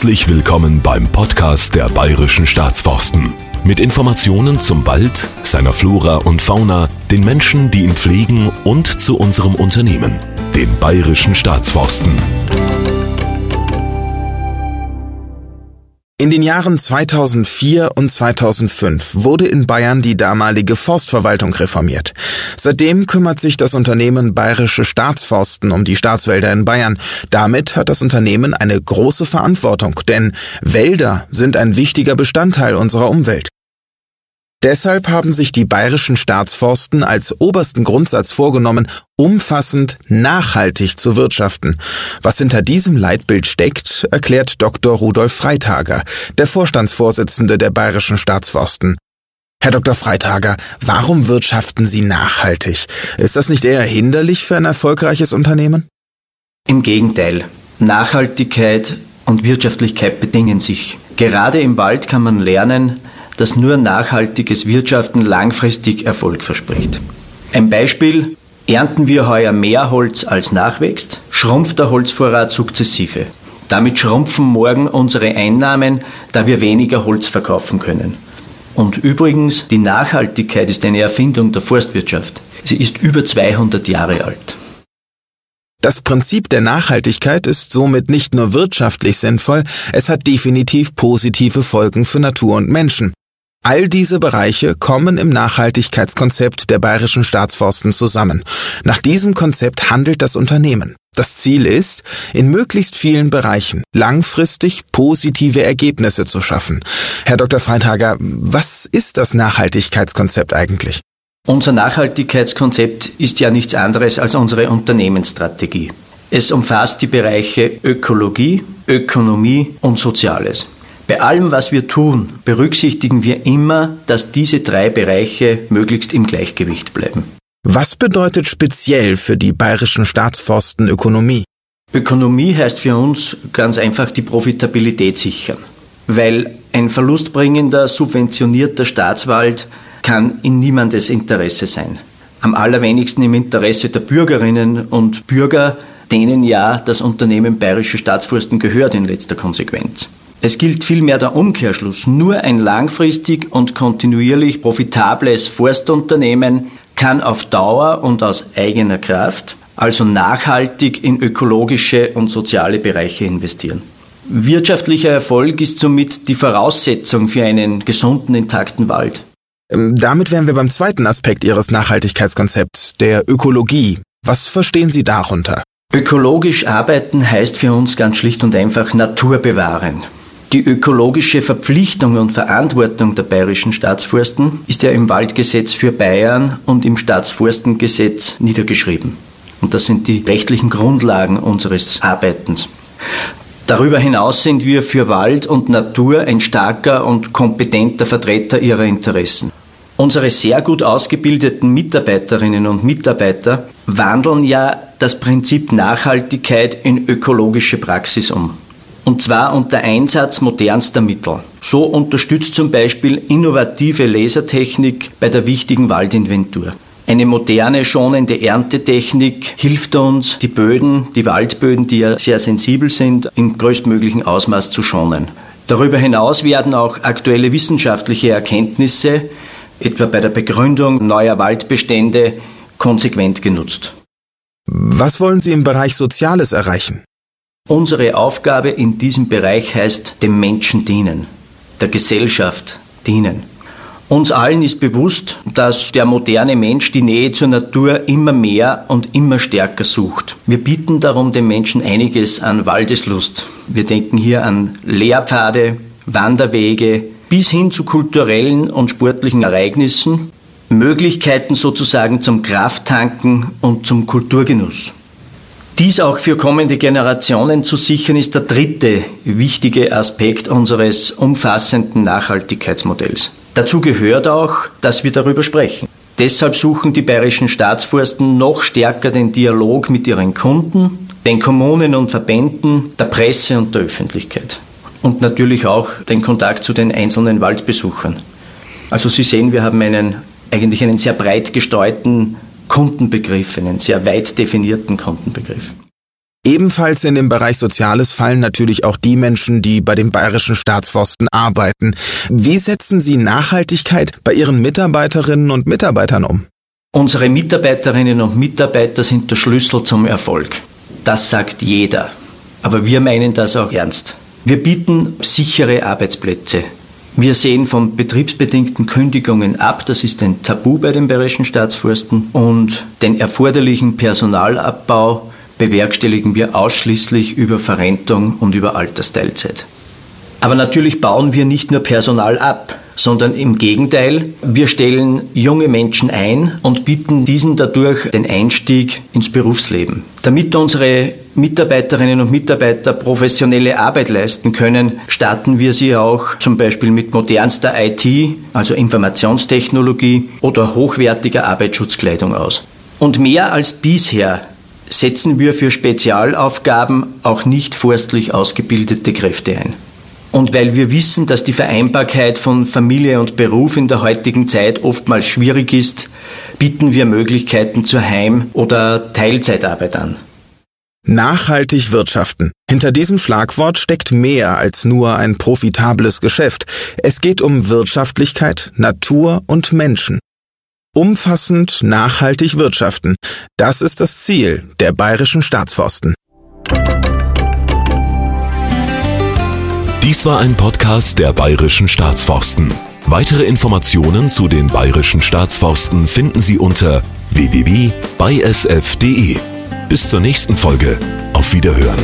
Herzlich willkommen beim Podcast der Bayerischen Staatsforsten. Mit Informationen zum Wald, seiner Flora und Fauna, den Menschen, die ihn pflegen und zu unserem Unternehmen, den Bayerischen Staatsforsten. In den Jahren 2004 und 2005 wurde in Bayern die damalige Forstverwaltung reformiert. Seitdem kümmert sich das Unternehmen Bayerische Staatsforsten um die Staatswälder in Bayern. Damit hat das Unternehmen eine große Verantwortung, denn Wälder sind ein wichtiger Bestandteil unserer Umwelt. Deshalb haben sich die bayerischen Staatsforsten als obersten Grundsatz vorgenommen, umfassend nachhaltig zu wirtschaften. Was hinter diesem Leitbild steckt, erklärt Dr. Rudolf Freitager, der Vorstandsvorsitzende der bayerischen Staatsforsten. Herr Dr. Freitager, warum wirtschaften Sie nachhaltig? Ist das nicht eher hinderlich für ein erfolgreiches Unternehmen? Im Gegenteil. Nachhaltigkeit und Wirtschaftlichkeit bedingen sich. Gerade im Wald kann man lernen, dass nur nachhaltiges Wirtschaften langfristig Erfolg verspricht. Ein Beispiel, ernten wir heuer mehr Holz als nachwächst, schrumpft der Holzvorrat sukzessive. Damit schrumpfen morgen unsere Einnahmen, da wir weniger Holz verkaufen können. Und übrigens, die Nachhaltigkeit ist eine Erfindung der Forstwirtschaft. Sie ist über 200 Jahre alt. Das Prinzip der Nachhaltigkeit ist somit nicht nur wirtschaftlich sinnvoll, es hat definitiv positive Folgen für Natur und Menschen. All diese Bereiche kommen im Nachhaltigkeitskonzept der Bayerischen Staatsforsten zusammen. Nach diesem Konzept handelt das Unternehmen. Das Ziel ist, in möglichst vielen Bereichen langfristig positive Ergebnisse zu schaffen. Herr Dr. Freithager, was ist das Nachhaltigkeitskonzept eigentlich? Unser Nachhaltigkeitskonzept ist ja nichts anderes als unsere Unternehmensstrategie. Es umfasst die Bereiche Ökologie, Ökonomie und Soziales. Bei allem, was wir tun, berücksichtigen wir immer, dass diese drei Bereiche möglichst im Gleichgewicht bleiben. Was bedeutet speziell für die bayerischen Staatsforsten Ökonomie? Ökonomie heißt für uns ganz einfach die Profitabilität sichern, weil ein verlustbringender, subventionierter Staatswald kann in niemandes Interesse sein. Am allerwenigsten im Interesse der Bürgerinnen und Bürger, denen ja das Unternehmen Bayerische Staatsforsten gehört in letzter Konsequenz. Es gilt vielmehr der Umkehrschluss. Nur ein langfristig und kontinuierlich profitables Forstunternehmen kann auf Dauer und aus eigener Kraft, also nachhaltig in ökologische und soziale Bereiche investieren. Wirtschaftlicher Erfolg ist somit die Voraussetzung für einen gesunden, intakten Wald. Ähm, damit wären wir beim zweiten Aspekt Ihres Nachhaltigkeitskonzepts, der Ökologie. Was verstehen Sie darunter? Ökologisch arbeiten heißt für uns ganz schlicht und einfach Natur bewahren. Die ökologische Verpflichtung und Verantwortung der bayerischen Staatsforsten ist ja im Waldgesetz für Bayern und im Staatsforstengesetz niedergeschrieben. Und das sind die rechtlichen Grundlagen unseres Arbeitens. Darüber hinaus sind wir für Wald und Natur ein starker und kompetenter Vertreter ihrer Interessen. Unsere sehr gut ausgebildeten Mitarbeiterinnen und Mitarbeiter wandeln ja das Prinzip Nachhaltigkeit in ökologische Praxis um und zwar unter Einsatz modernster Mittel. So unterstützt zum Beispiel innovative Lasertechnik bei der wichtigen Waldinventur. Eine moderne, schonende Erntetechnik hilft uns, die Böden, die Waldböden, die ja sehr sensibel sind, im größtmöglichen Ausmaß zu schonen. Darüber hinaus werden auch aktuelle wissenschaftliche Erkenntnisse, etwa bei der Begründung neuer Waldbestände, konsequent genutzt. Was wollen Sie im Bereich Soziales erreichen? Unsere Aufgabe in diesem Bereich heißt dem Menschen dienen, der Gesellschaft dienen. Uns allen ist bewusst, dass der moderne Mensch die Nähe zur Natur immer mehr und immer stärker sucht. Wir bieten darum den Menschen einiges an Waldeslust. Wir denken hier an Lehrpfade, Wanderwege bis hin zu kulturellen und sportlichen Ereignissen, Möglichkeiten sozusagen zum Krafttanken und zum Kulturgenuss. Dies auch für kommende Generationen zu sichern, ist der dritte wichtige Aspekt unseres umfassenden Nachhaltigkeitsmodells. Dazu gehört auch, dass wir darüber sprechen. Deshalb suchen die bayerischen Staatsforsten noch stärker den Dialog mit ihren Kunden, den Kommunen und Verbänden, der Presse und der Öffentlichkeit. Und natürlich auch den Kontakt zu den einzelnen Waldbesuchern. Also Sie sehen, wir haben einen, eigentlich einen sehr breit gestreuten Kundenbegriff, einen sehr weit definierten Kundenbegriff. Ebenfalls in den Bereich Soziales fallen natürlich auch die Menschen, die bei den bayerischen Staatsforsten arbeiten. Wie setzen Sie Nachhaltigkeit bei Ihren Mitarbeiterinnen und Mitarbeitern um? Unsere Mitarbeiterinnen und Mitarbeiter sind der Schlüssel zum Erfolg. Das sagt jeder. Aber wir meinen das auch ernst. Wir bieten sichere Arbeitsplätze. Wir sehen von betriebsbedingten Kündigungen ab, das ist ein Tabu bei den bayerischen Staatsforsten, und den erforderlichen Personalabbau bewerkstelligen wir ausschließlich über Verrentung und über Altersteilzeit. Aber natürlich bauen wir nicht nur Personal ab, sondern im Gegenteil, wir stellen junge Menschen ein und bieten diesen dadurch den Einstieg ins Berufsleben. Damit unsere Mitarbeiterinnen und Mitarbeiter professionelle Arbeit leisten können, starten wir sie auch zum Beispiel mit modernster IT, also Informationstechnologie oder hochwertiger Arbeitsschutzkleidung aus. Und mehr als bisher setzen wir für Spezialaufgaben auch nicht forstlich ausgebildete Kräfte ein. Und weil wir wissen, dass die Vereinbarkeit von Familie und Beruf in der heutigen Zeit oftmals schwierig ist, bieten wir Möglichkeiten zur Heim- oder Teilzeitarbeit an. Nachhaltig wirtschaften. Hinter diesem Schlagwort steckt mehr als nur ein profitables Geschäft. Es geht um Wirtschaftlichkeit, Natur und Menschen. Umfassend nachhaltig wirtschaften. Das ist das Ziel der bayerischen Staatsforsten. Dies war ein Podcast der bayerischen Staatsforsten. Weitere Informationen zu den bayerischen Staatsforsten finden Sie unter www.bysf.de. Bis zur nächsten Folge. Auf Wiederhören.